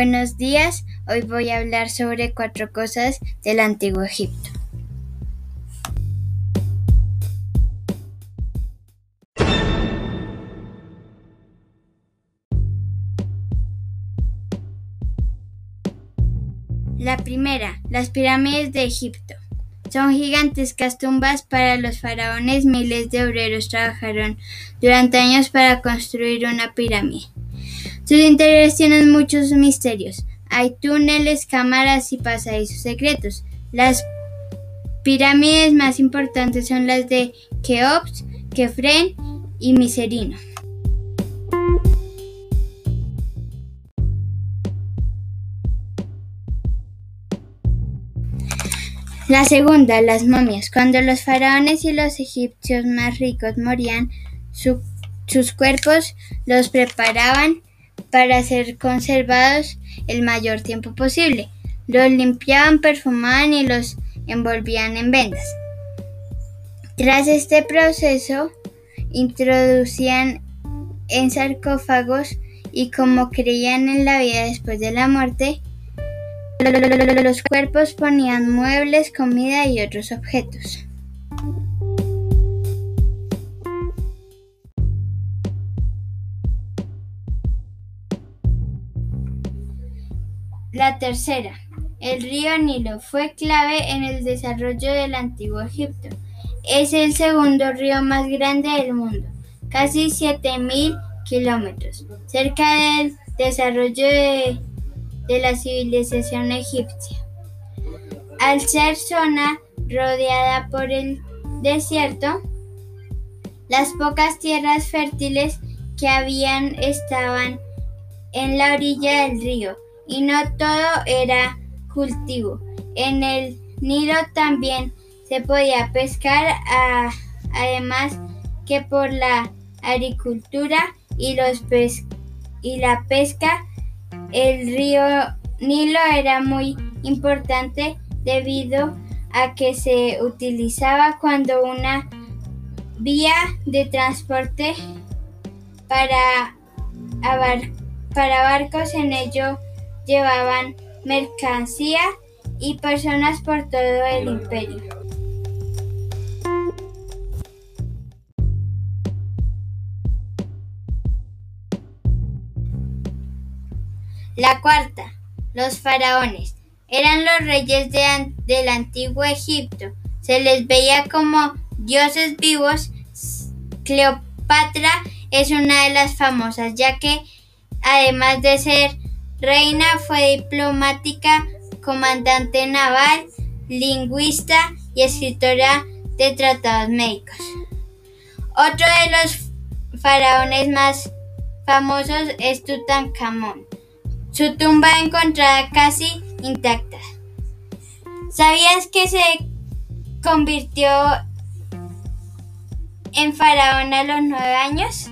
Buenos días, hoy voy a hablar sobre cuatro cosas del antiguo Egipto. La primera, las pirámides de Egipto. Son gigantescas tumbas para los faraones. Miles de obreros trabajaron durante años para construir una pirámide. Sus interiores tienen muchos misterios. Hay túneles, cámaras y pasadizos secretos. Las pirámides más importantes son las de Keops, Kefren y Miserino. La segunda, las momias. Cuando los faraones y los egipcios más ricos morían, sus cuerpos los preparaban para ser conservados el mayor tiempo posible. Los limpiaban, perfumaban y los envolvían en vendas. Tras este proceso, introducían en sarcófagos y como creían en la vida después de la muerte, los cuerpos ponían muebles, comida y otros objetos. La tercera, el río Nilo fue clave en el desarrollo del antiguo Egipto. Es el segundo río más grande del mundo, casi 7.000 kilómetros, cerca del desarrollo de, de la civilización egipcia. Al ser zona rodeada por el desierto, las pocas tierras fértiles que habían estaban en la orilla del río y no todo era cultivo. En el Nilo también se podía pescar, además que por la agricultura y, los y la pesca, el río Nilo era muy importante debido a que se utilizaba cuando una vía de transporte para, para barcos en ello llevaban mercancía y personas por todo el imperio. La cuarta, los faraones. Eran los reyes del antiguo Egipto. Se les veía como dioses vivos. Cleopatra es una de las famosas, ya que además de ser Reina fue diplomática, comandante naval, lingüista y escritora de tratados médicos. Otro de los faraones más famosos es Tutankamón. Su tumba encontrada casi intacta. ¿Sabías que se convirtió en faraón a los nueve años?